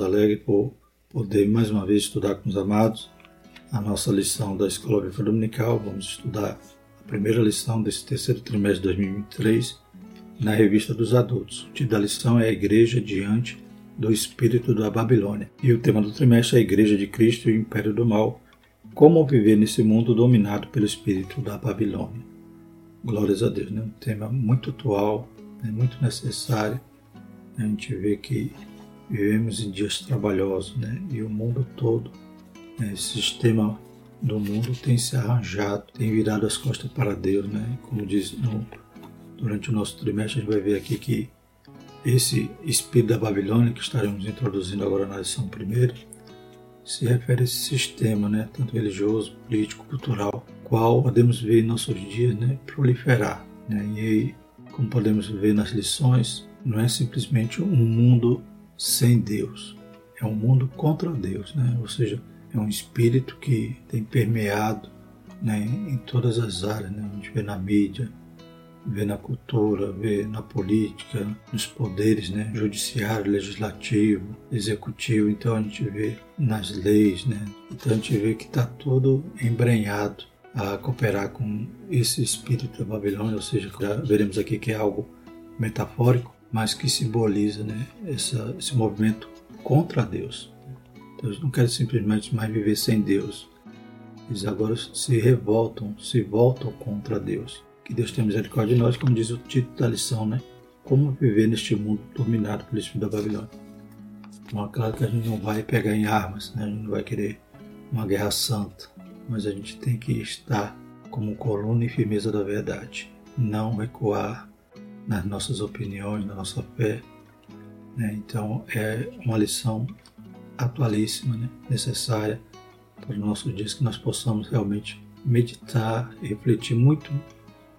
Alegres por poder mais uma vez estudar com os amados a nossa lição da Escola Bíblica Dominical. Vamos estudar a primeira lição desse terceiro trimestre de 2023 na revista dos adultos. O título da lição é a Igreja diante do Espírito da Babilônia. E o tema do trimestre é a Igreja de Cristo e o Império do Mal. Como viver nesse mundo dominado pelo Espírito da Babilônia. Glórias a Deus, né? um tema muito atual, né? muito necessário. A gente vê que vivemos em dias trabalhosos, né? E o mundo todo, né? esse sistema do mundo tem se arranjado, tem virado as costas para Deus, né? Como diz no, durante o nosso trimestre, a gente vai ver aqui que esse espírito da Babilônia que estaremos introduzindo agora na lição primeira se refere a esse sistema, né? Tanto religioso, político, cultural, qual podemos ver em nossos dias, né? Proliferar, né? E como podemos ver nas lições, não é simplesmente um mundo sem Deus. É um mundo contra Deus, né? ou seja, é um espírito que tem permeado né, em todas as áreas. Né? A gente vê na mídia, vê na cultura, vê na política, nos poderes, né? judiciário, legislativo, executivo. Então a gente vê nas leis, né? então a gente vê que está tudo embrenhado a cooperar com esse espírito da Babilônia, ou seja, veremos aqui que é algo metafórico, mas que simboliza né, essa, esse movimento contra Deus. Então, eles não querem simplesmente mais viver sem Deus. Eles agora se revoltam, se voltam contra Deus. Que Deus tenha misericórdia de nós, como diz o título da lição, né? Como viver neste mundo dominado pelo Espírito da Babilônia. Então, é claro que a gente não vai pegar em armas, né? a gente não vai querer uma guerra santa, mas a gente tem que estar como coluna e firmeza da verdade. Não recuar nas nossas opiniões, na nossa fé. Né? Então é uma lição atualíssima, né? necessária para os nossos dias, que nós possamos realmente meditar e refletir muito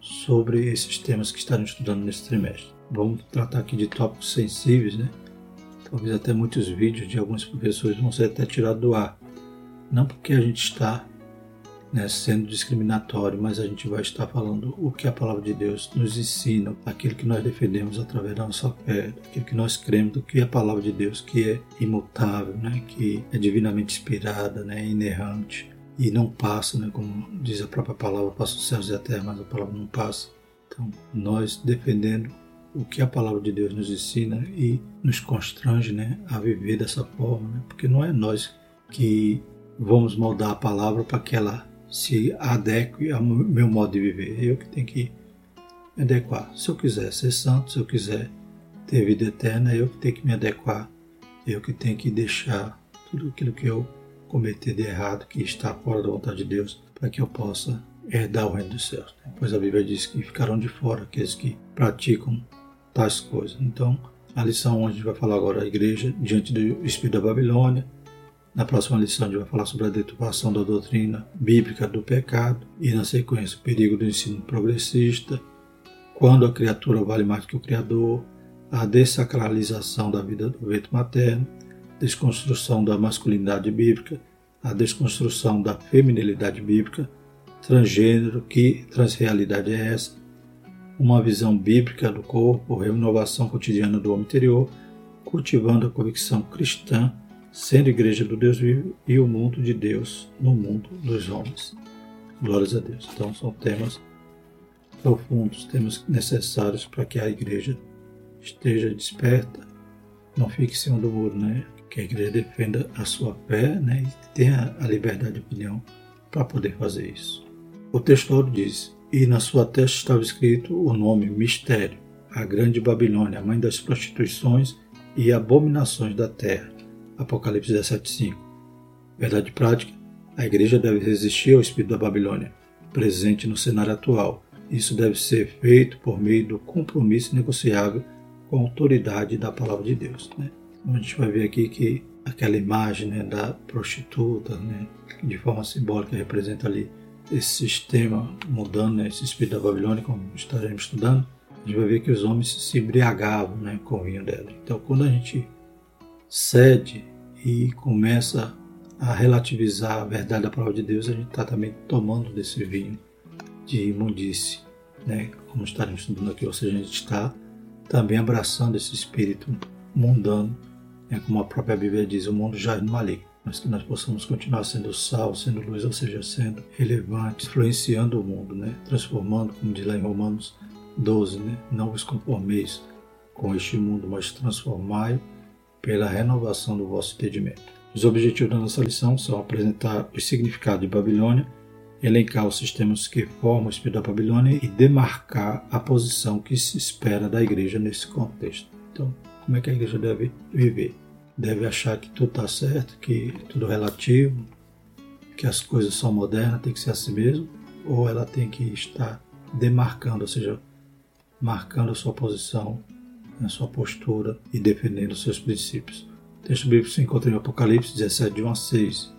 sobre esses temas que estaremos estudando nesse trimestre. Vamos tratar aqui de tópicos sensíveis, né? Talvez até muitos vídeos de alguns professores vão ser até tirados do ar. Não porque a gente está né, sendo discriminatório, mas a gente vai estar falando o que a palavra de Deus nos ensina, aquilo que nós defendemos através da nossa fé, aquilo que nós cremos, do que a palavra de Deus que é imutável, né, que é divinamente inspirada, né, inerrante e não passa, né, como diz a própria palavra, passa os céus e a terra, mas a palavra não passa. Então, nós defendendo o que a palavra de Deus nos ensina e nos constrange né, a viver dessa forma, né? porque não é nós que vamos moldar a palavra para que ela se adeque ao meu modo de viver. Eu que tenho que me adequar. Se eu quiser ser santo, se eu quiser ter vida eterna, eu que tenho que me adequar. Eu que tenho que deixar tudo aquilo que eu cometer de errado, que está fora da vontade de Deus, para que eu possa herdar o reino dos céus. Pois a Bíblia diz que ficarão de fora aqueles que praticam tais coisas. Então, a lição onde a gente vai falar agora a igreja diante do espírito da Babilônia, na próxima lição, a gente vai falar sobre a deturpação da doutrina bíblica do pecado e, na sequência, o perigo do ensino progressista, quando a criatura vale mais que o Criador, a dessacralização da vida do ventre materno, desconstrução da masculinidade bíblica, a desconstrução da feminilidade bíblica, transgênero, que transrealidade é essa, uma visão bíblica do corpo, renovação cotidiana do homem interior, cultivando a convicção cristã sendo igreja do Deus vivo e o mundo de Deus no mundo dos homens. Glórias a Deus. Então são temas profundos, temas necessários para que a igreja esteja desperta, não fique em cima do muro, né? Que a igreja defenda a sua fé, né? E tenha a liberdade de opinião para poder fazer isso. O texto diz: E na sua testa estava escrito o nome Mistério, a grande Babilônia, a mãe das prostituições e abominações da terra Apocalipse 17:5. Verdade prática: a igreja deve resistir ao espírito da Babilônia, presente no cenário atual. Isso deve ser feito por meio do compromisso negociável com a autoridade da palavra de Deus. Né? Então, a gente vai ver aqui que aquela imagem né, da prostituta, né, que de forma simbólica representa ali esse sistema mudando, né, esse espírito da Babilônia, como estaremos estudando, a gente vai ver que os homens se embriagavam né, com o vinho dela. Então, quando a gente cede e começa a relativizar a verdade da palavra de Deus, a gente está também tomando desse vinho de imundície, né? como estaremos estudando aqui, ou seja, a gente está também abraçando esse espírito mundano É como a própria Bíblia diz, o mundo já no maligno. Mas que nós possamos continuar sendo sal, sendo luz, ou seja, sendo relevantes, influenciando o mundo, né? transformando, como diz lá em Romanos 12, né? não vos conformeis com este mundo, mas transformai pela renovação do vosso entendimento. Os objetivos da nossa lição são apresentar o significado de Babilônia, elencar os sistemas que formam o espírito da Babilônia e demarcar a posição que se espera da igreja nesse contexto. Então, como é que a igreja deve viver? Deve achar que tudo está certo, que tudo é relativo, que as coisas são modernas, tem que ser assim mesmo? Ou ela tem que estar demarcando, ou seja, marcando a sua posição, a sua postura e defendendo seus princípios? O texto bíblico se encontra em Apocalipse 17, de 1 a 6.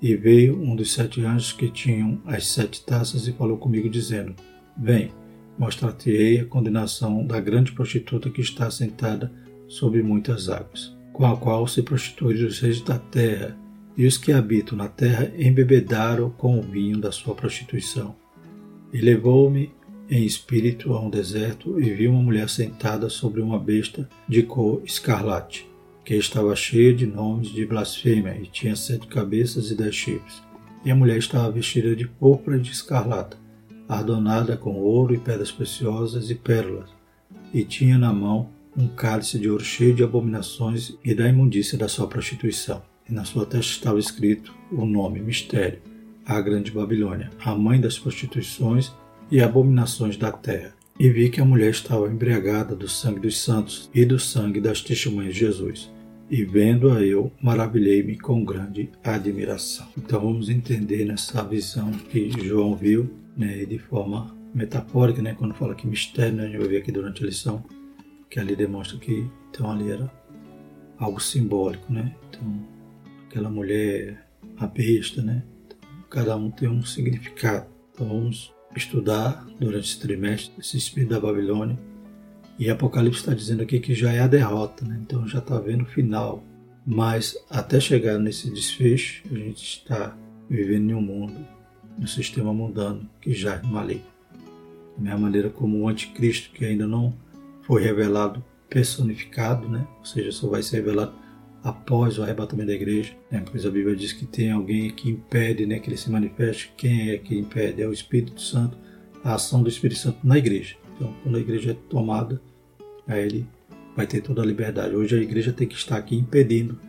E veio um dos sete anjos que tinham as sete taças e falou comigo, dizendo: Vem, mostrar-te-ei a condenação da grande prostituta que está sentada sobre muitas águas, com a qual se prostituíram os reis da terra, e os que habitam na terra embebedaram com o vinho da sua prostituição. E levou-me em espírito a um deserto e vi uma mulher sentada sobre uma besta de cor escarlate que estava cheia de nomes de blasfêmia e tinha sete cabeças e dez chifres. E a mulher estava vestida de púrpura e de escarlata, adornada com ouro e pedras preciosas e pérolas, e tinha na mão um cálice de ouro cheio de abominações e da imundícia da sua prostituição. E na sua testa estava escrito o nome Mistério, a Grande Babilônia, a mãe das prostituições e abominações da terra. E vi que a mulher estava embriagada do sangue dos santos e do sangue das testemunhas de Jesus e vendo-a eu, maravilhei-me com grande admiração. Então vamos entender nessa visão que João viu, né, de forma metafórica, né, quando fala que mistério, né, a gente vai ver aqui durante a lição, que ali demonstra que então ali era algo simbólico, né? Então aquela mulher, a besta, né? Então, cada um tem um significado. Então vamos estudar durante esse trimestre esse espírito da Babilônia e Apocalipse está dizendo aqui que já é a derrota, né? então já está vendo o final. Mas até chegar nesse desfecho, a gente está vivendo em um mundo, um sistema mundano que já é maligno. Da mesma maneira como o anticristo, que ainda não foi revelado personificado, né? ou seja, só vai ser revelado após o arrebatamento da igreja, né? pois a Bíblia diz que tem alguém que impede né, que ele se manifeste. Quem é que impede? É o Espírito Santo, a ação do Espírito Santo na igreja. Então, quando a igreja é tomada, aí ele vai ter toda a liberdade. Hoje a igreja tem que estar aqui impedindo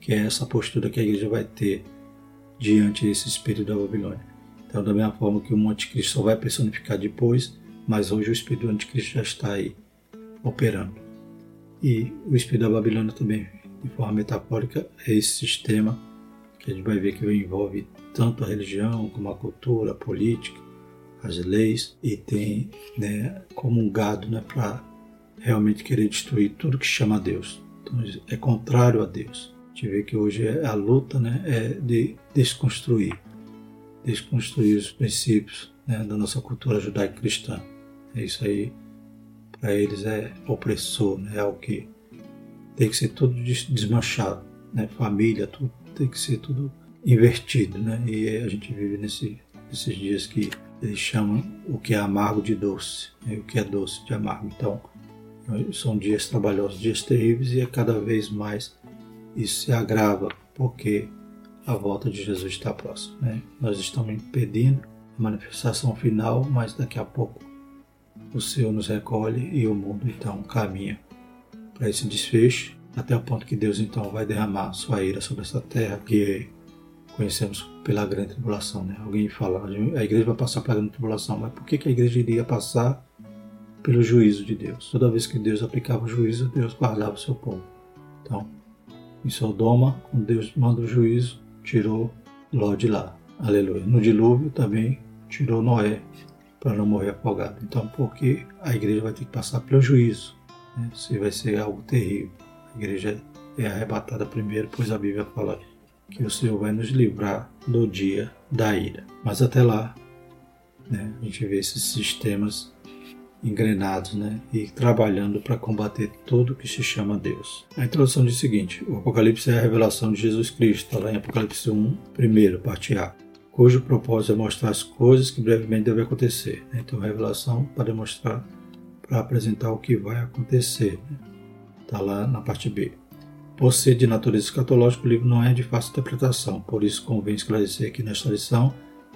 que é essa postura que a igreja vai ter diante desse espírito da Babilônia. Então, da mesma forma que o anticristo só vai personificar depois, mas hoje o espírito do anticristo já está aí operando. E o espírito da Babilônia também, de forma metafórica, é esse sistema que a gente vai ver que envolve tanto a religião como a cultura, a política, as leis e tem né, comungado né, para realmente querer destruir tudo que chama a Deus. Então é contrário a Deus. A gente vê que hoje é a luta né, é de desconstruir, desconstruir os princípios né, da nossa cultura judaico-cristã. É isso aí, para eles é opressor, né, é o que tem que ser tudo desmanchado, né, família, tudo tem que ser tudo invertido, né, e a gente vive nesse, nesses dias que eles chamam o que é amargo de doce, né? o que é doce de amargo. Então, são dias trabalhosos, dias terríveis, e a cada vez mais isso se agrava, porque a volta de Jesus está próxima. Né? Nós estamos impedindo a manifestação final, mas daqui a pouco o Senhor nos recolhe e o mundo então caminha para esse desfecho, até o ponto que Deus então vai derramar sua ira sobre essa terra, que conhecemos pela grande tribulação. Né? Alguém fala, a igreja vai passar pela grande tribulação, mas por que, que a igreja iria passar pelo juízo de Deus? Toda vez que Deus aplicava o juízo, Deus guardava o seu povo. Então, em Sodoma, quando Deus manda o juízo, tirou Ló de lá. Aleluia. No dilúvio também tirou Noé para não morrer afogado. Então, porque a igreja vai ter que passar pelo juízo. Né? Se vai ser algo terrível. A igreja é arrebatada primeiro, pois a Bíblia fala que o Senhor vai nos livrar do dia da ira. Mas até lá, né, a gente vê esses sistemas engrenados né, e trabalhando para combater tudo que se chama Deus. A introdução diz o seguinte: o Apocalipse é a revelação de Jesus Cristo, lá em Apocalipse 1, primeiro, parte A, cujo propósito é mostrar as coisas que brevemente devem acontecer. Então, revelação para demonstrar, para apresentar o que vai acontecer. Está né? lá na parte B. Por ser de natureza escatológica, o livro não é de fácil interpretação, por isso convém esclarecer que nesta lição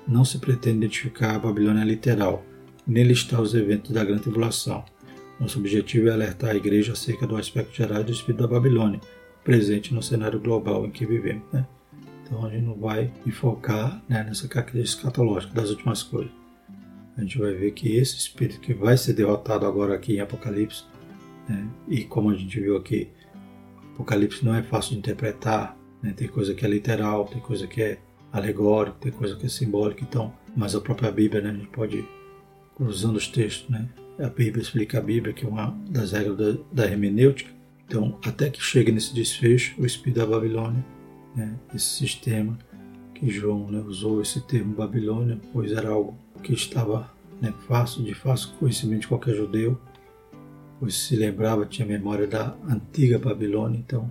não se pretende identificar a Babilônia literal, nem listar os eventos da Grande Tribulação. Nosso objetivo é alertar a Igreja acerca do aspecto geral do espírito da Babilônia, presente no cenário global em que vivemos. Né? Então a gente não vai enfocar né, nessa característica escatológica das últimas coisas. A gente vai ver que esse espírito que vai ser derrotado agora aqui em Apocalipse, né, e como a gente viu aqui, Apocalipse não é fácil de interpretar, né, tem coisa que é literal, tem coisa que é alegórico, tem coisa que é simbólica, então, mas a própria Bíblia, né, a gente pode, cruzando os textos, né, a Bíblia explica a Bíblia, que é uma das regras da, da hermenêutica, então, até que chegue nesse desfecho, o espírito da Babilônia, né, esse sistema que João né, usou esse termo Babilônia, pois era algo que estava né, fácil, de fácil conhecimento de qualquer judeu, pois se lembrava, tinha memória da antiga Babilônia, então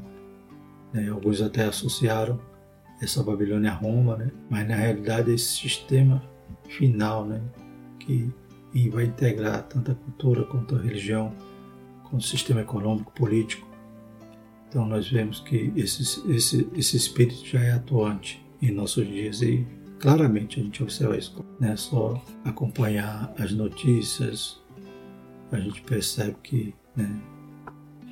né, alguns até associaram essa Babilônia a Roma, né, mas na realidade esse sistema final né, que vai integrar tanto a cultura quanto a religião, com o sistema econômico, político. Então nós vemos que esse, esse, esse espírito já é atuante em nossos dias e claramente a gente observa isso. Não é só acompanhar as notícias, a gente percebe que, né,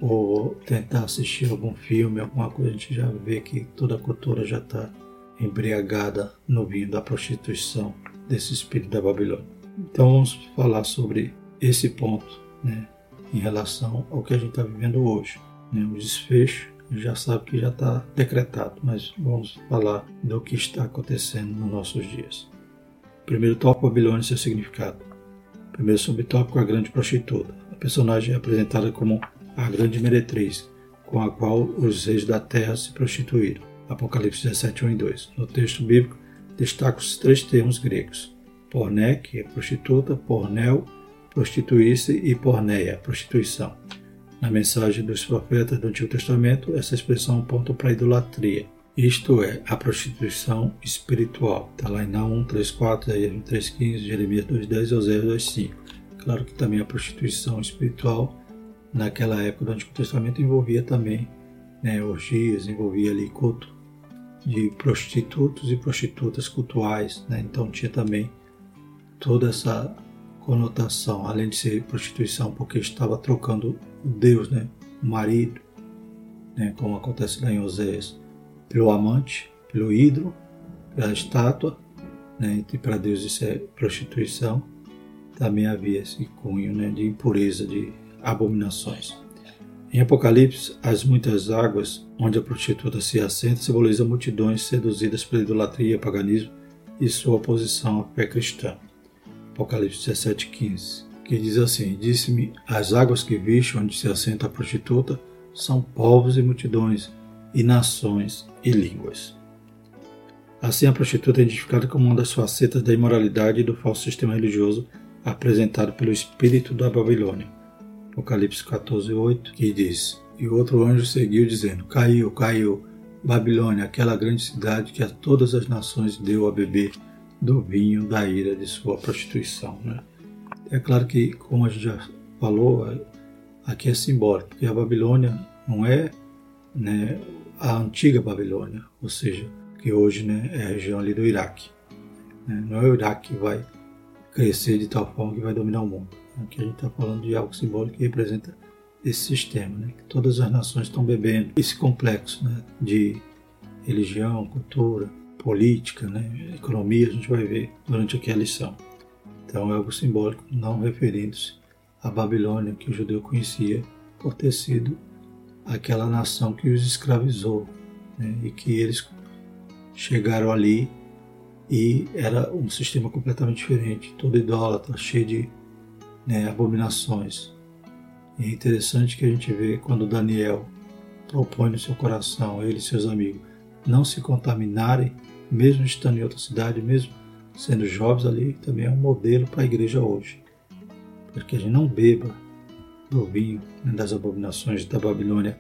ou tentar assistir algum filme, alguma coisa, a gente já vê que toda a cultura já está embriagada no vinho da prostituição desse espírito da Babilônia. Então vamos falar sobre esse ponto, né, em relação ao que a gente está vivendo hoje, né, o desfecho já sabe que já está decretado, mas vamos falar do que está acontecendo nos nossos dias. Primeiro tópico, Babilônia e seu significado. Primeiro subtópico, a grande prostituta. A personagem é apresentada como a grande meretriz, com a qual os reis da terra se prostituíram. Apocalipse 17, 1 e 2. No texto bíblico, destacam os três termos gregos. Porné, que é prostituta, pornel, prostituir-se e porneia, prostituição. Na mensagem dos profetas do Antigo Testamento, essa expressão aponta para a idolatria, isto é, a prostituição espiritual. Está lá em Naum 3.4, Isaías 3.15, Jeremias 2.10 Oséias 2.5. Claro que também a prostituição espiritual, naquela época do Antigo Testamento, envolvia também né, orgias, envolvia ali culto de prostitutos e prostitutas cultuais. Né? Então tinha também toda essa conotação, além de ser prostituição, porque estava trocando Deus, né, o marido, né, como acontece lá em Oséias, pelo amante, pelo ídolo, pela estátua, né, e para Deus isso é prostituição, também havia esse cunho né, de impureza, de abominações. Em Apocalipse, as muitas águas onde a prostituta se assenta simbolizam multidões seduzidas pela idolatria, paganismo e sua oposição à fé cristã. Apocalipse 17,15, que diz assim: Disse-me: As águas que viste onde se assenta a prostituta são povos e multidões, e nações e línguas. Assim, a prostituta é identificada como uma das facetas da imoralidade e do falso sistema religioso apresentado pelo espírito da Babilônia. Apocalipse 14:8, que diz: E outro anjo seguiu dizendo: Caiu, caiu, Babilônia, aquela grande cidade que a todas as nações deu a beber do vinho da ira de sua prostituição. Né? É claro que, como a gente já falou, aqui é simbólico, porque a Babilônia não é né, a antiga Babilônia, ou seja, que hoje né, é a região ali do Iraque. Né? Não é o Iraque que vai crescer de tal forma que vai dominar o mundo. Aqui a gente está falando de algo simbólico que representa esse sistema, né? que todas as nações estão bebendo esse complexo né? de religião, cultura, política, né, economia, a gente vai ver durante aqui a lição. Então é algo simbólico, não referindo-se à Babilônia que o judeu conhecia por ter sido aquela nação que os escravizou né, e que eles chegaram ali e era um sistema completamente diferente, todo idólatra, cheio de né, abominações. E é interessante que a gente vê quando Daniel propõe no seu coração, ele e seus amigos, não se contaminarem mesmo estando em outra cidade, mesmo sendo jovens ali, também é um modelo para a igreja hoje. Para que a gente não beba do vinho das abominações da Babilônia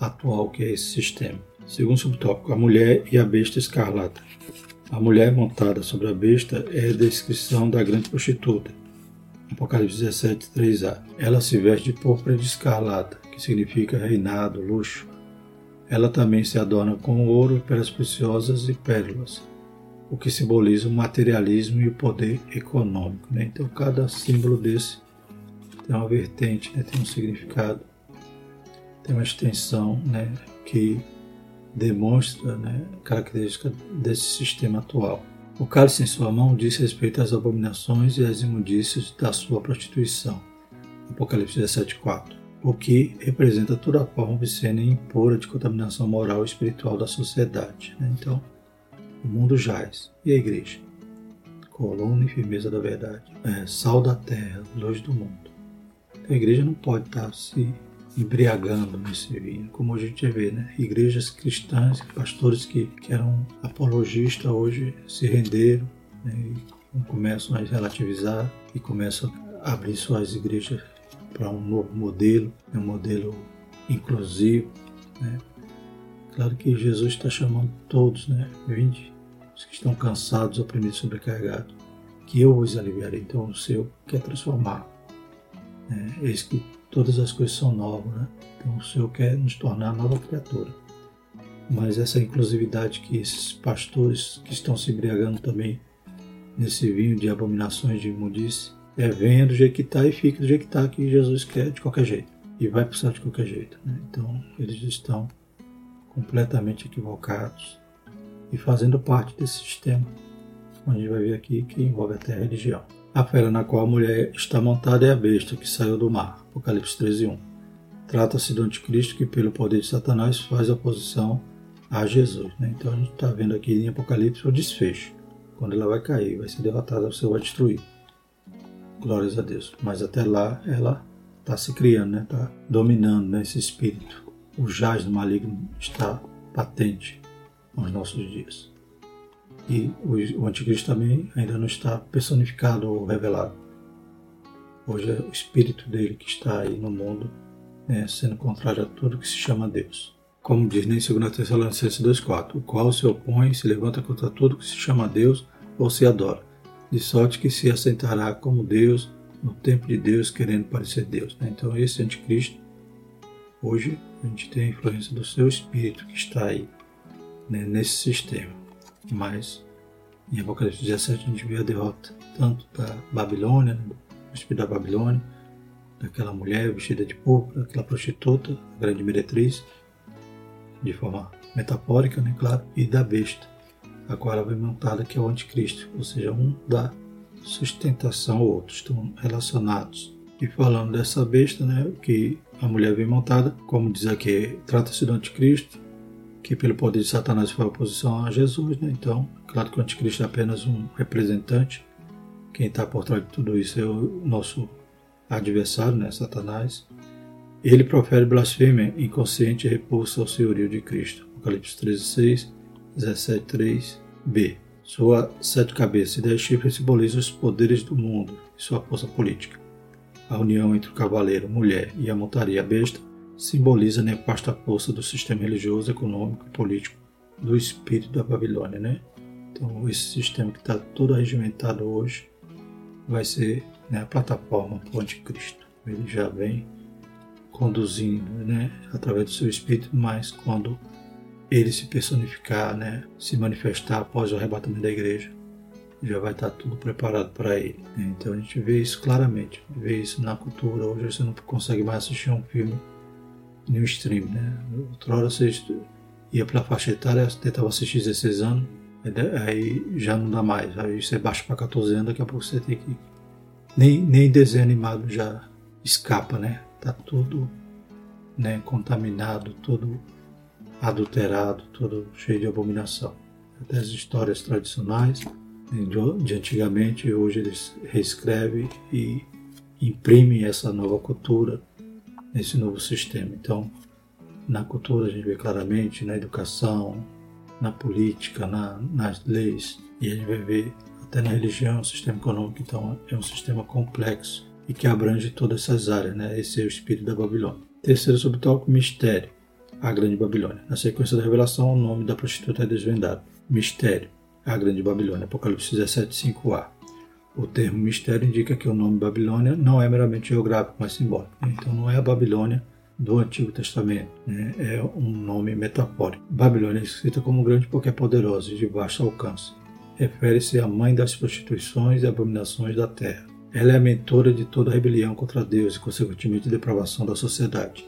atual, que é esse sistema. Segundo subtópico, a mulher e a besta escarlata. A mulher montada sobre a besta é a descrição da grande prostituta. Apocalipse 17, 3a. Ela se veste de púrpura de escarlata, que significa reinado, luxo, Ela também se adorna com ouro, pedras preciosas e pérolas, o que simboliza o materialismo e o poder econômico. Né? Então, cada símbolo desse tem uma vertente, né? tem um significado, tem uma extensão né? que demonstra né? característica desse sistema atual. O cálice em sua mão diz respeito às abominações e às imundícias da sua prostituição. Apocalipse 17,4 o que representa toda a forma obscena e impura de contaminação moral e espiritual da sociedade. Né? Então, o mundo jaz. E a igreja? Coluna e firmeza da verdade. É, sal da terra, luz do mundo. A igreja não pode estar se embriagando nesse vinho, como a gente vê, né? Igrejas cristãs, pastores que, que eram apologistas hoje se renderam né? e começam a relativizar e começam a abrir suas igrejas para um novo modelo, um modelo inclusivo. Né? Claro que Jesus está chamando todos, né? Vinde, os que estão cansados, oprimidos, sobrecarregados, que eu os aliviarei. Então o Senhor quer transformar. Né? Eis que todas as coisas são novas, né? Então o Senhor quer nos tornar nova criatura. Mas essa inclusividade que esses pastores que estão se embriagando também nesse vinho de abominações de imundície, é, venha do jeito que está e fique do jeito que está, que Jesus quer de qualquer jeito. E vai céu de qualquer jeito. Né? Então, eles estão completamente equivocados e fazendo parte desse sistema, onde a gente vai ver aqui que envolve até a religião. A fera na qual a mulher está montada é a besta que saiu do mar. Apocalipse 13:1. Trata-se do anticristo que, pelo poder de Satanás, faz oposição a Jesus. Né? Então a gente está vendo aqui em Apocalipse o desfecho. Quando ela vai cair, vai ser derrotada, Senhor vai destruir. Glórias a Deus. Mas até lá ela está se criando, né? Está dominando né? esse espírito. O jaz do maligno está patente nos nossos dias. E o, anticristo também ainda não está personificado ou revelado. Hoje é o espírito dele que está aí no mundo, né, sendo contrário a tudo que se chama Deus. Como diz em 2 Tessalonicenses 2,4, o qual se opõe e se levanta contra tudo que se chama Deus ou se adora de sorte que se assentará como Deus no tempo de Deus, querendo parecer Deus. Né? Então, esse anticristo, hoje, a gente tem a influência do seu espírito que está aí, né, nesse sistema. Mas, em Apocalipse 17, a gente vê a derrota tanto da Babilônia, do espírito da Babilônia, daquela mulher vestida de púrpura, aquela prostituta, a grande meretriz, de forma metafórica, né, claro, e da besta Agora vem montada que é o anticristo, ou seja, um dá sustentação ao outro, estão relacionados. E falando dessa besta, né, que a mulher vem montada, como diz aqui, trata-se do anticristo, que pelo poder de Satanás foi a oposição a Jesus, né? Então, claro que o anticristo é apenas um representante. Quem está por trás de tudo isso é o nosso adversário, né, Satanás. Ele profere blasfêmia inconsciente e repulsa ao senhorio de Cristo. Apocalipse 13:6 17.3b. Sua sete cabeças e dez chifres simbolizam os poderes do mundo e sua força política. A união entre o cavaleiro, mulher e a montaria besta simboliza a nefasta força do sistema religioso, econômico e político do espírito da Babilônia, né? Então, esse sistema que está todo regimentado hoje vai ser né, a plataforma para o anticristo. Ele já vem conduzindo, né, através do seu espírito, mas quando ele se personificar, né, se manifestar após o arrebatamento da igreja, já vai estar tudo preparado para ele. Né? Então a gente vê isso claramente, vê isso na cultura. Hoje você não consegue mais assistir um filme no stream, né? Outrora você ia pela faixa etária, tentava assistir 16 anos, aí já não dá mais. Aí você baixa para 14 anos, daqui a pouco você tem que. Nem, nem desenho animado já escapa, né? Tá tudo né, contaminado, todo adulterado, todo cheio de abominação. Até as histórias tradicionais de antigamente, hoje eles reescrevem e imprimem essa nova cultura nesse novo sistema. Então, na cultura a gente vê claramente, na educação, na política, na, nas leis, e a gente vai ver até na religião, o sistema econômico, então é um sistema complexo e que abrange todas essas áreas, né? Esse é o espírito da Babilônia. Terceiro subtópico, mistério a Grande Babilônia. Na sequência da revelação, o nome da prostituta é desvendado. Mistério, a Grande Babilônia. Apocalipse 17, 5a. O termo mistério indica que o nome Babilônia não é meramente geográfico, mas simbólico. Então não é a Babilônia do Antigo Testamento. Né? É um nome metafórico. Babilônia é escrita como grande porque é poderosa e de baixo alcance. Refere-se à mãe das prostituições e abominações da terra. Ela é a mentora de toda rebelião contra Deus e, consequentemente, depravação da sociedade.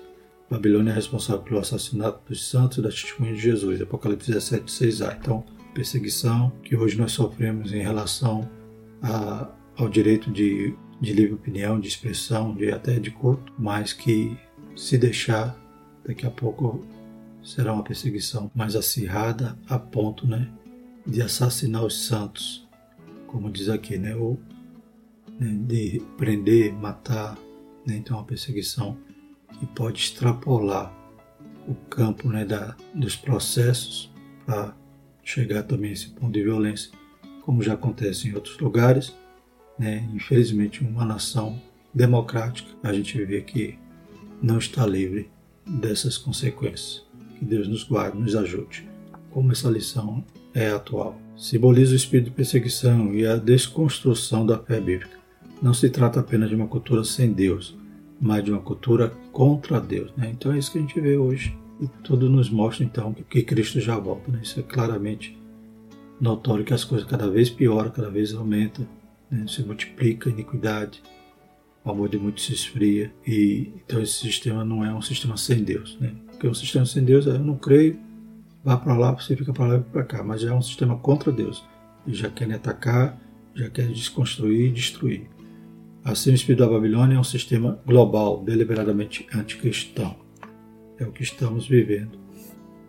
Babilônia é responsável pelo assassinato dos santos e da testemunha de Jesus. Apocalipse 17, 6a. Então, perseguição que hoje nós sofremos em relação a, ao direito de, de livre opinião, de expressão, de até de culto, mas que se deixar, daqui a pouco será uma perseguição mais acirrada a ponto né, de assassinar os santos, como diz aqui, né, ou né, de prender, matar, né, então uma perseguição que pode extrapolar o campo né, da, dos processos para chegar também a esse ponto de violência, como já acontece em outros lugares. Né? Infelizmente, uma nação democrática, a gente vê que não está livre dessas consequências. Que Deus nos guarde, nos ajude. Como essa lição é atual. Simboliza o espírito de perseguição e a desconstrução da fé bíblica. Não se trata apenas de uma cultura sem Deus, mas de uma cultura contra Deus. Né? Então é isso que a gente vê hoje. E tudo nos mostra então que Cristo já volta. Né? Isso é claramente notório que as coisas cada vez pioram, cada vez aumentam, né? se multiplica a iniquidade, o amor de muitos se esfria. E então esse sistema não é um sistema sem Deus. Né? Porque um sistema sem Deus é eu não creio, vá para lá, você fica para lá e para cá. Mas é um sistema contra Deus. E já quer atacar, já quer desconstruir e destruir. Assim, o espírito da Babilônia é um sistema global, deliberadamente anticristão. É o que estamos vivendo,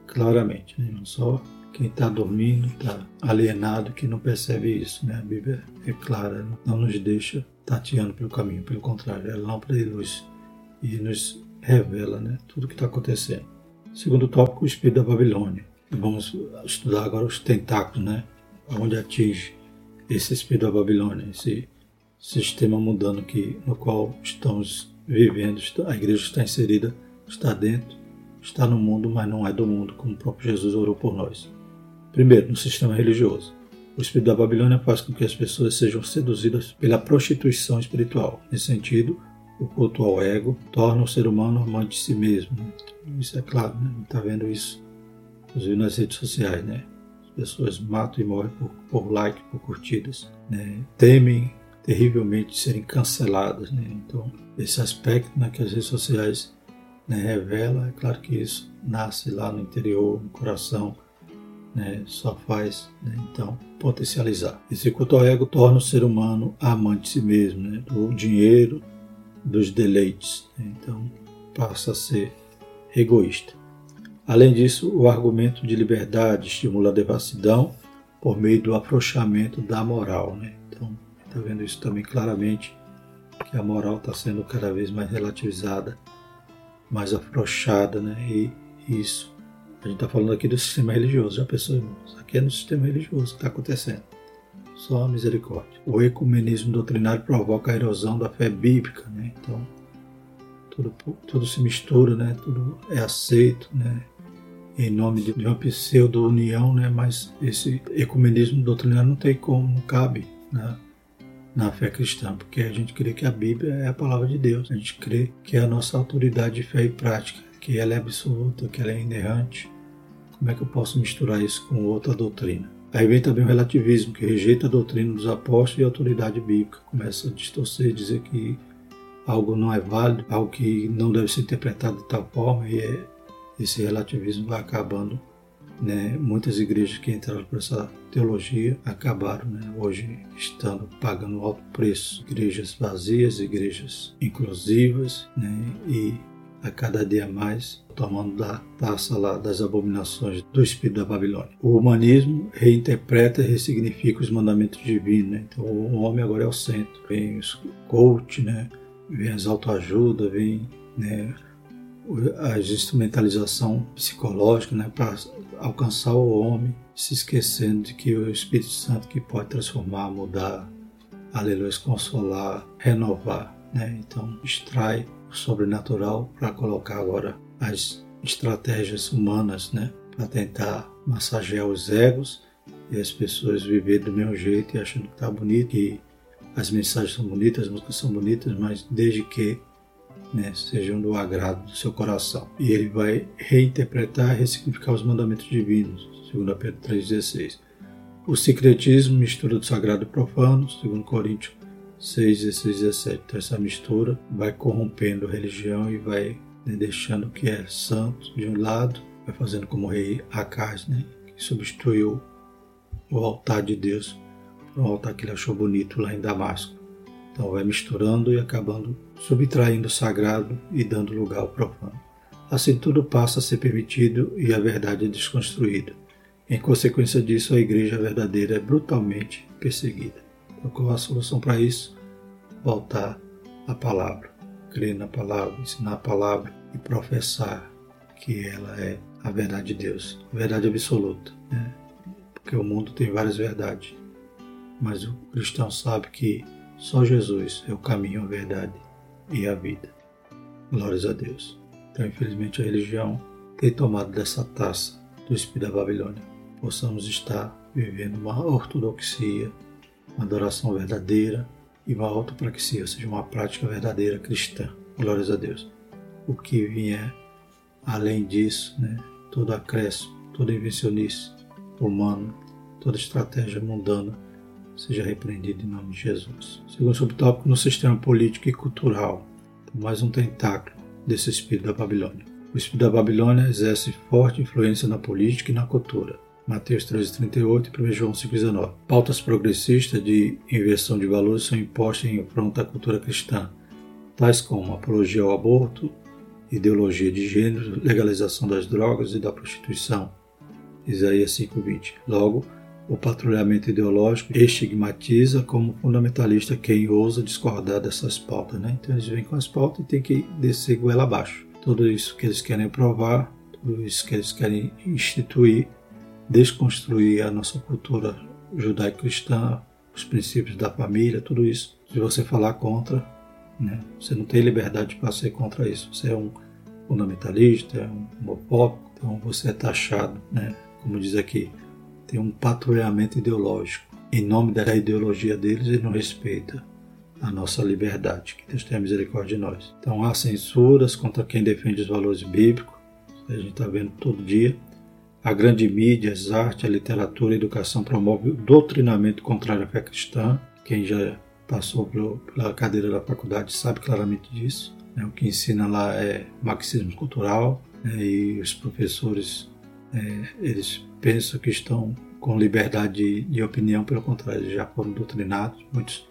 claramente. Né? Não só quem está dormindo, está alienado, que não percebe isso. Né? A Bíblia é clara, não nos deixa tateando pelo caminho, pelo contrário, é lâmpada de luz e nos revela né, tudo o que está acontecendo. Segundo tópico, o espírito da Babilônia. Vamos estudar agora os tentáculos, né? Onde atinge esse espírito da Babilônia, esse sistema mudando que, no qual estamos vivendo, a igreja está inserida, está dentro, está no mundo, mas não é do mundo, como o próprio Jesus orou por nós. Primeiro, no sistema religioso. O espírito da Babilônia faz com que as pessoas sejam seduzidas pela prostituição espiritual. Nesse sentido, o culto ao ego torna o ser humano amante de si mesmo. Isso é claro, né? Está vendo isso, inclusive nas redes sociais, né? As pessoas matam e morrem por, por like, por curtidas, né? Temem terrivelmente serem canceladas. Né? Então, esse aspecto né, que as redes sociais né, revelam, é claro que isso nasce lá no interior, no coração, né, só faz né, então potencializar. Esse culto ao ego torna o ser humano amante de si mesmo, né, do dinheiro, dos deleites. Né, então passa a ser egoísta. Além disso, o argumento de liberdade estimula a devassidão por meio do afrouxamento da moral. Né? Então, Está vendo isso também claramente, que a moral está sendo cada vez mais relativizada, mais afrouxada, né? E isso, a gente está falando aqui do sistema religioso, já pensou, irmãos? Aqui é no sistema religioso que está acontecendo. Só a misericórdia. O ecumenismo doutrinário provoca a erosão da fé bíblica, né? Então, tudo, tudo se mistura, né? Tudo é aceito, né? Em nome de uma pseudo-união, né? Mas esse ecumenismo doutrinário não tem como, não cabe, né? na fé cristã, porque a gente crê que a Bíblia é a palavra de Deus, a gente crê que é a nossa autoridade de fé e prática, que ela é absoluta, que ela é inerrante. Como é que eu posso misturar isso com outra doutrina? Aí vem também o relativismo, que rejeita a doutrina dos apóstolos e a autoridade bíblica, começa a distorcer, dizer que algo não é válido, algo que não deve ser interpretado de tal forma, e é, esse relativismo vai acabando né, muitas igrejas que entraram por essa teologia acabaram né, hoje estando pagando alto preço. Igrejas vazias, igrejas inclusivas né, e a cada dia mais tomando da taça lá das abominações do espírito da Babilônia. O humanismo reinterpreta e ressignifica os mandamentos divinos. Né? Então o homem agora é o centro. Vem os coach, né? vem as autoajuda, vem né, a instrumentalização psicológica né, para alcançar o homem, se esquecendo de que o Espírito Santo que pode transformar, mudar, aleluia, consolar, renovar. Né? Então, extrai sobrenatural para colocar agora as estratégias humanas né? para tentar massagear os egos e as pessoas viver do meu jeito e achando que está bonito, que as mensagens são bonitas, as músicas são bonitas, mas desde que né, sejam do agrado do seu coração. E ele vai reinterpretar e ressignificar os mandamentos divinos, segundo Pedro 3,16. O secretismo mistura do sagrado e profano, segundo Coríntios 6, 16, 17. Então essa mistura vai corrompendo a religião e vai né, deixando o que é santo de um lado, vai fazendo como o rei Acaz, né, que substituiu o altar de Deus por um altar que ele achou bonito lá em Damasco. Então vai misturando e acabando subtraindo o sagrado e dando lugar ao profano. Assim tudo passa a ser permitido e a verdade é desconstruída. Em consequência disso, a igreja verdadeira é brutalmente perseguida. Qual a solução para isso? Voltar à palavra, crer na palavra, ensinar a palavra e professar que ela é a verdade de Deus, a verdade absoluta. Né? Porque o mundo tem várias verdades, mas o cristão sabe que só Jesus é o caminho, a verdade e a vida. Glórias a Deus. Então, infelizmente, a religião tem tomado dessa taça do Espírito da Babilônia possamos estar vivendo uma ortodoxia, uma adoração verdadeira e uma autopraxia, ou seja, uma prática verdadeira cristã. Glórias a Deus. O que vier além disso, né, todo acréscimo, toda invencionice humana, toda estratégia mundana, seja repreendido em nome de Jesus. Segundo subtópico, no sistema político e cultural, mais um tentáculo desse espírito da Babilônia. O espírito da Babilônia exerce forte influência na política e na cultura. Mateus 13,38 e 1 João 5,19. Pautas progressistas de inversão de valores são impostas em afronta à cultura cristã, tais como apologia ao aborto, ideologia de gênero, legalização das drogas e da prostituição. Isaías 5,20. Logo, o patrulhamento ideológico estigmatiza como fundamentalista quem ousa discordar dessas pautas. Né? Então eles vêm com as pautas e tem que descer goela abaixo. Tudo isso que eles querem provar, tudo isso que eles querem instituir, desconstruir a nossa cultura judaico-cristã, os princípios da família, tudo isso. Se você falar contra, né, você não tem liberdade para ser contra isso. Você é um fundamentalista, é um homofóbico, então você é taxado, né, como diz aqui, tem um patrulhamento ideológico. Em nome da ideologia deles, ele não respeita a nossa liberdade. Que Deus tenha misericórdia de nós. Então há censuras contra quem defende os valores bíblicos, a gente está vendo todo dia. A grande mídia, as artes, a literatura, a educação promove o doutrinamento contrário à fé cristã. Quem já passou pela cadeira da faculdade sabe claramente disso. Né? O que ensina lá é marxismo cultural né? e os professores é, eles pensam que estão com liberdade de, opinião, pelo contrário, já foram doutrinados. Muitos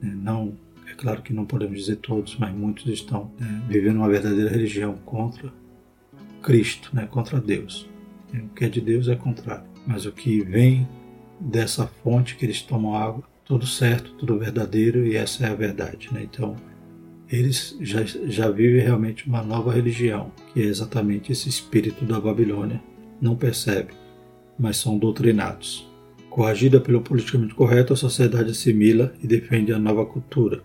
né? não, é claro que não podemos dizer todos, mas muitos estão vivendo uma verdadeira religião contra Cristo, contra Deus. O que é de Deus é contrário. Mas o que vem dessa fonte que eles tomam água, tudo certo, tudo verdadeiro e essa é a verdade. Né? Então, eles já, já vivem realmente uma nova religião, que é exatamente esse espírito da Babilônia. Não percebe, mas são doutrinados. Coagida pelo politicamente correto, a sociedade assimila e defende a nova cultura.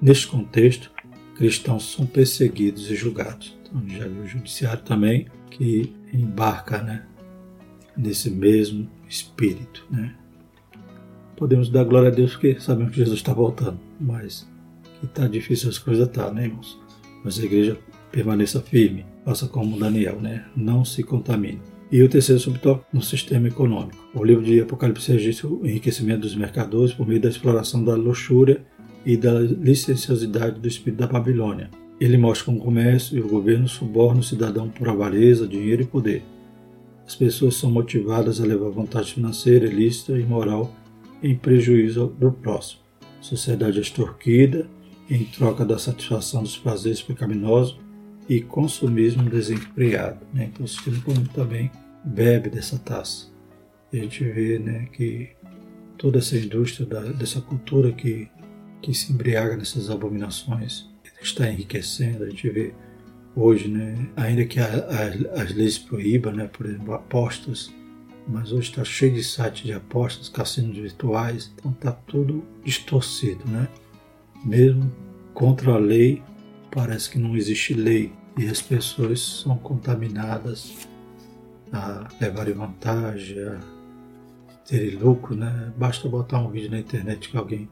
Neste contexto, cristãos são perseguidos e julgados. Então, já viu o judiciário também que embarca né, nesse mesmo espírito. Né? Podemos dar glória a Deus porque sabemos que Jesus está voltando, mas que está difícil as coisas, tá, né, irmãos? Mas a igreja permaneça firme, faça como Daniel, né? Não se contamine. E o terceiro subtópico, no sistema econômico. O livro de Apocalipse registra o enriquecimento dos mercadores por meio da exploração da luxúria e da licenciosidade do espírito da Babilônia. Ele mostra como o comércio e o governo subornam o cidadão por avareza, dinheiro e poder. As pessoas são motivadas a levar vantagem financeira, ilícita e moral em prejuízo do próximo. Sociedade é extorquida em troca da satisfação dos prazeres pecaminosos e consumismo desenfreado. Né? Então o sistema econômico também bebe dessa taça. E a gente vê né, que toda essa indústria, da, dessa cultura que, que se embriaga nessas abominações, está enriquecendo. A gente vê hoje, né, ainda que a, a, as leis proíbam, né, por exemplo, apostas, mas hoje está cheio de sites de apostas, cassinos virtuais, então está tudo distorcido, né? Mesmo contra a lei, parece que não existe lei e as pessoas são contaminadas a levarem vantagem, a terem lucro, né? Basta botar um vídeo na internet com alguém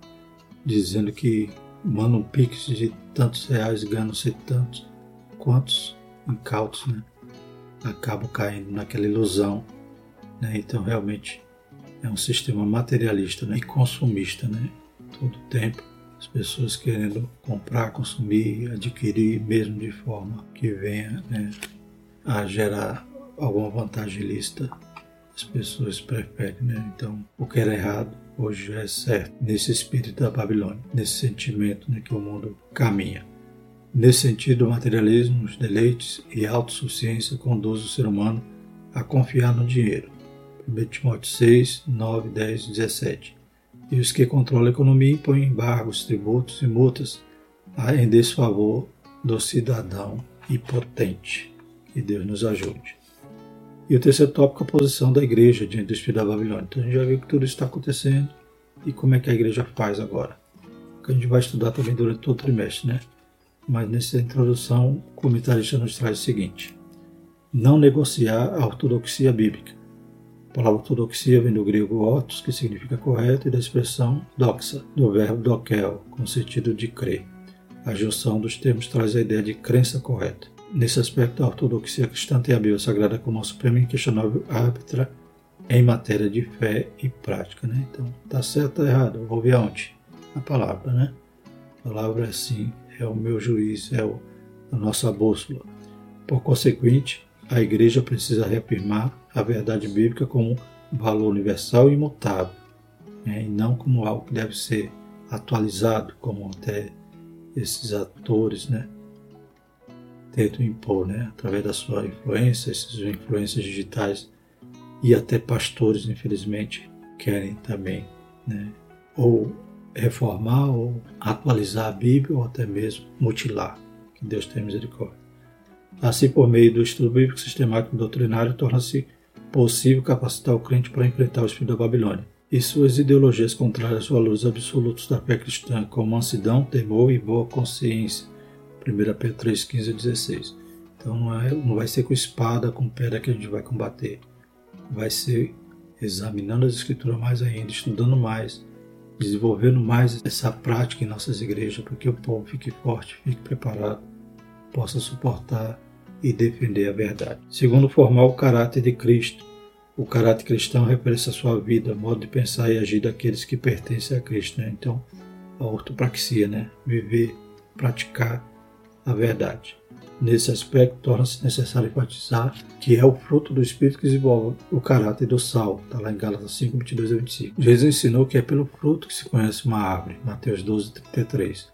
dizendo que manda um pix de tantos reais, ganham-se tantos, quantos incautos, né? Acabam caindo naquela ilusão, né? Então realmente é um sistema materialista né? e consumista, né? Todo tempo as pessoas querendo comprar, consumir, adquirir, mesmo de forma que venha né, a gerar alguma vantagem ilícita, as pessoas preferem, né? Então, o que era errado hoje é certo nesse espírito da Babilônia, nesse sentimento né, que o mundo caminha. Nesse sentido, o materialismo, os deleites e a autossuficiência conduzem o ser humano a confiar no dinheiro. 1 Timóteo 6, 9, 10 17. E os que controlam a economia impõem embargos, tributos e multas em desfavor do cidadão impotente. Que Deus nos ajude. E o terceiro tópico, a posição da igreja diante do espírito da Babilônia. Então a gente já viu que tudo isso está acontecendo e como é que a igreja faz agora. Que a gente vai estudar também durante todo o trimestre, né? Mas nessa introdução, o comentarista nos traz o seguinte: não negociar a ortodoxia bíblica. A palavra ortodoxia vem do grego ortos, que significa correto, e da expressão doxa, do verbo dokel, com sentido de crer. A junção dos termos traz a ideia de crença correta. Nesse aspecto, a ortodoxia cristã tem a Bíblia Sagrada como a suprema e inquestionável árbitra em matéria de fé e prática. Né? Então, está certo ou errado? vou ver aonde? A palavra, né? A palavra é sim, é o meu juiz, é o, a nossa bússola. Por consequente, a igreja precisa reafirmar a verdade bíblica como valor universal e imutável, né? e não como algo que deve ser atualizado, como até esses atores, né? Tentam impor, né, através da sua influência, essas influências digitais e até pastores, infelizmente, querem também, né, ou reformar ou atualizar a Bíblia ou até mesmo mutilar. Que Deus tenha misericórdia. Assim, por meio do estudo bíblico sistemático e doutrinário, torna-se possível capacitar o crente para enfrentar o espírito da Babilônia e suas ideologias contrárias aos valores absolutos da fé cristã, como mansidão, temor e boa consciência, 1 Pedro 3, 15 a 16. Então não, é, não vai ser com espada, com pedra que a gente vai combater. Vai ser examinando as escrituras mais ainda, estudando mais, desenvolvendo mais essa prática em nossas igrejas, para que o povo fique forte, fique preparado, possa suportar e defender a verdade. Segundo, formar o caráter de Cristo. O caráter cristão representa a sua vida, modo de pensar e agir daqueles que pertencem a Cristo. Né? Então, a ortopraxia, né? viver, praticar a verdade. Nesse aspecto, torna-se necessário enfatizar que é o fruto do Espírito que desenvolve o caráter do sal. Está lá em Gálatas 5, 22 a 25. Jesus ensinou que é pelo fruto que se conhece uma árvore. Mateus 12, 33.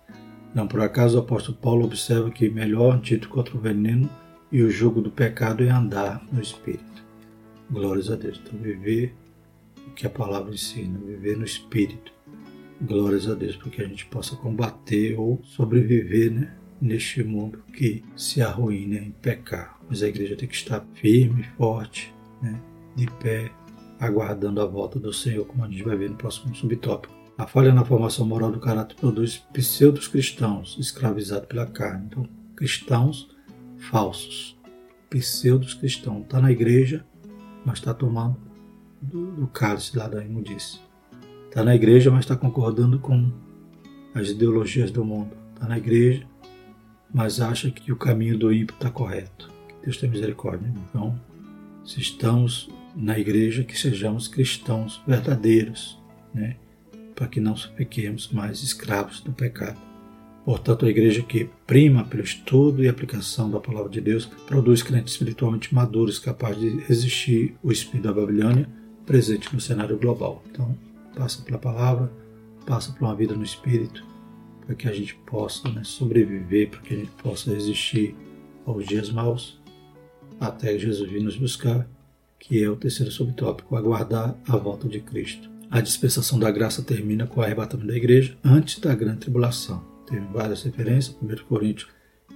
Não por acaso o apóstolo Paulo observa que melhor antídoto contra o veneno e o jugo do pecado é andar no Espírito. Glórias a Deus. Então, viver o que a palavra ensina, viver no Espírito. Glórias a Deus, para que a gente possa combater ou sobreviver, né? Neste mundo que se arruína em pecar. Mas a igreja tem que estar firme, forte, né, de pé, aguardando a volta do Senhor, como a gente vai ver no próximo subtópico. A falha na formação moral do caráter produz pseudos cristãos escravizados pela carne. Então, cristãos falsos, pseudos cristãos. Está na igreja, mas está tomando do, do cálice lá da imundícia. Está na igreja, mas está concordando com as ideologias do mundo. Está na igreja, mas acha que o caminho do ímpio está correto. Deus tenha misericórdia. Então, se estamos na igreja, que sejamos cristãos verdadeiros, né? para que não fiquemos mais escravos do pecado. Portanto, a igreja que prima pelo estudo e aplicação da palavra de Deus produz crentes espiritualmente maduros capazes de resistir o espírito da Babilônia presente no cenário global. Então, passa pela palavra, passa por uma vida no espírito, para que a gente possa né, sobreviver, para que a gente possa resistir aos dias maus, até Jesus vir nos buscar, que é o terceiro subtópico, aguardar a volta de Cristo. A dispensação da graça termina com o arrebatamento da igreja antes da grande tribulação. Tem várias referências, 1 Coríntios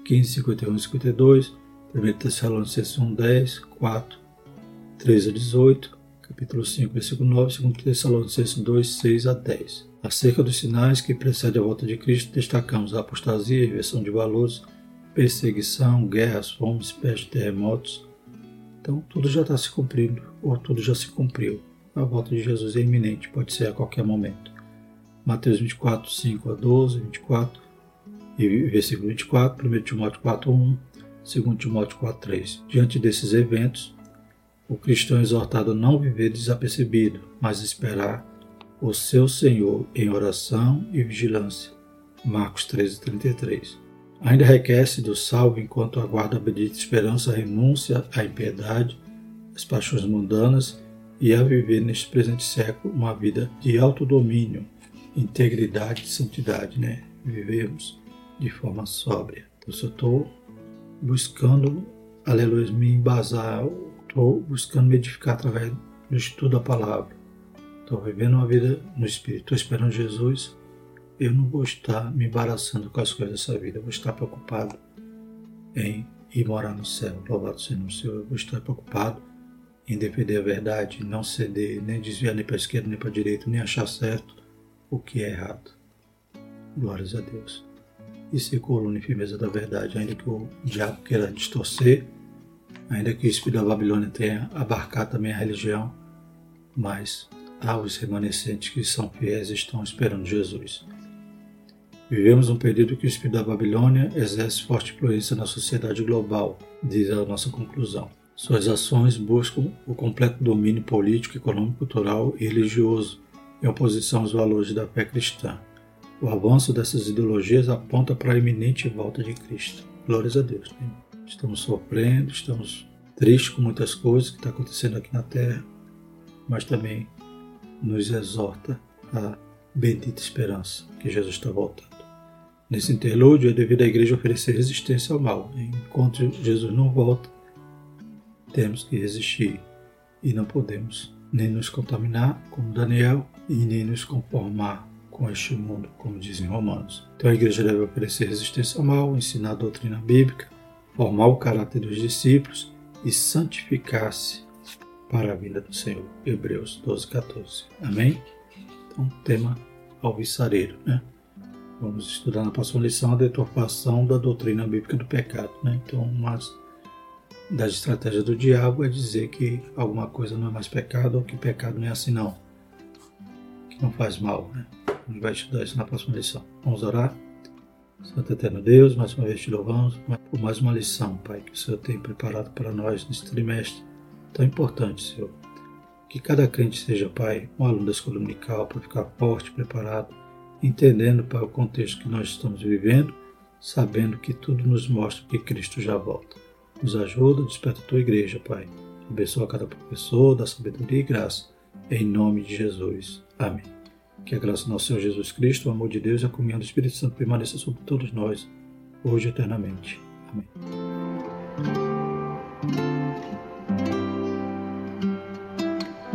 15, 51 e 52, 1 Tessalonicenses 1, 10, 4, 13 a 18, capítulo 5, versículo 9, 2 Tessalonicenses 2, 6 a 10. Acerca dos sinais que precedem a volta de Cristo, destacamos a apostasia, inversão de valores, perseguição, guerras, fomes, peste, terremotos. Então, tudo já está se cumprindo, ou tudo já se cumpriu. A volta de Jesus é iminente, pode ser a qualquer momento. Mateus 24, 5 a 12, 24 e versículo 24, 1 Timóteo 4, 1, 2 Timóteo 4, 3. Diante desses eventos, o cristão é exortado a não viver desapercebido, mas esperar o seu Senhor em oração e vigilância. Marcos 13, 33. Ainda requer-se do salvo enquanto aguarda a bendita esperança, a renúncia à impiedade, às paixões mundanas e a viver neste presente século uma vida de autodomínio, integridade e santidade, né? Vivemos de forma sóbria. Então, se eu estou buscando, aleluia, me embasar, estou buscando me edificar através do estudo da palavra, estou vivendo uma vida no Espírito, estou esperando Jesus, eu não vou estar me embaraçando com as coisas dessa vida, eu vou estar preocupado em ir morar no céu, louvado seja o Senhor, eu vou estar preocupado em defender a verdade, não ceder, nem desviar nem para a esquerda nem para a direita, nem achar certo o que é errado. Glórias a Deus. E ser coluna e firmeza da verdade, ainda que o diabo queira distorcer, ainda que o espírito da Babilônia tenha abarcado também a religião, mas há os remanescentes que são fiéis e estão esperando Jesus. Vivemos um período que o espírito da Babilônia exerce forte influência na sociedade global, diz a nossa conclusão. Suas ações buscam o completo domínio político, econômico, cultural e religioso, em oposição aos valores da fé cristã. O avanço dessas ideologias aponta para a iminente volta de Cristo. Glórias a Deus. Né? Estamos sofrendo, estamos tristes com muitas coisas que estão tá acontecendo aqui na Terra, mas também nos exorta a bendita esperança que Jesus está voltando. Nesse interlúdio é devido à igreja oferecer resistência ao mal. Enquanto Jesus não volta, temos que resistir e não podemos nem nos contaminar, como Daniel, e nem nos conformar com este mundo, como dizem Romanos. Então a igreja deve oferecer resistência ao mal, ensinar a doutrina bíblica, formar o caráter dos discípulos e santificar-se para a vinda do Senhor. Hebreus 12, 14. Amém? Então, tema alvissareiro, né? Vamos estudar na próxima lição a deturpação da doutrina bíblica do pecado, né? Então, mas das estratégias do diabo é dizer que alguma coisa não é mais pecado ou que pecado não é assim não. Que não faz mal, né? A gente vai estudar isso na próxima lição. Vamos orar? Santo Eterno Deus, mais uma vez te louvamos por mais uma lição, Pai, que o Senhor tem preparado para nós nesse trimestre tão importante, Senhor. Que cada crente seja, Pai, um aluno da escola dominical para ficar forte, preparado, entendendo, Pai, o contexto que nós estamos vivendo, sabendo que tudo nos mostra que Cristo já volta. Nos ajuda, desperta a tua igreja, Pai. Abençoa cada professor, dá sabedoria e graça. Em nome de Jesus. Amém. Que a graça do nosso Senhor Jesus Cristo, o amor de Deus e a comunhão do Espírito Santo permaneça sobre todos nós, hoje e eternamente. Amém.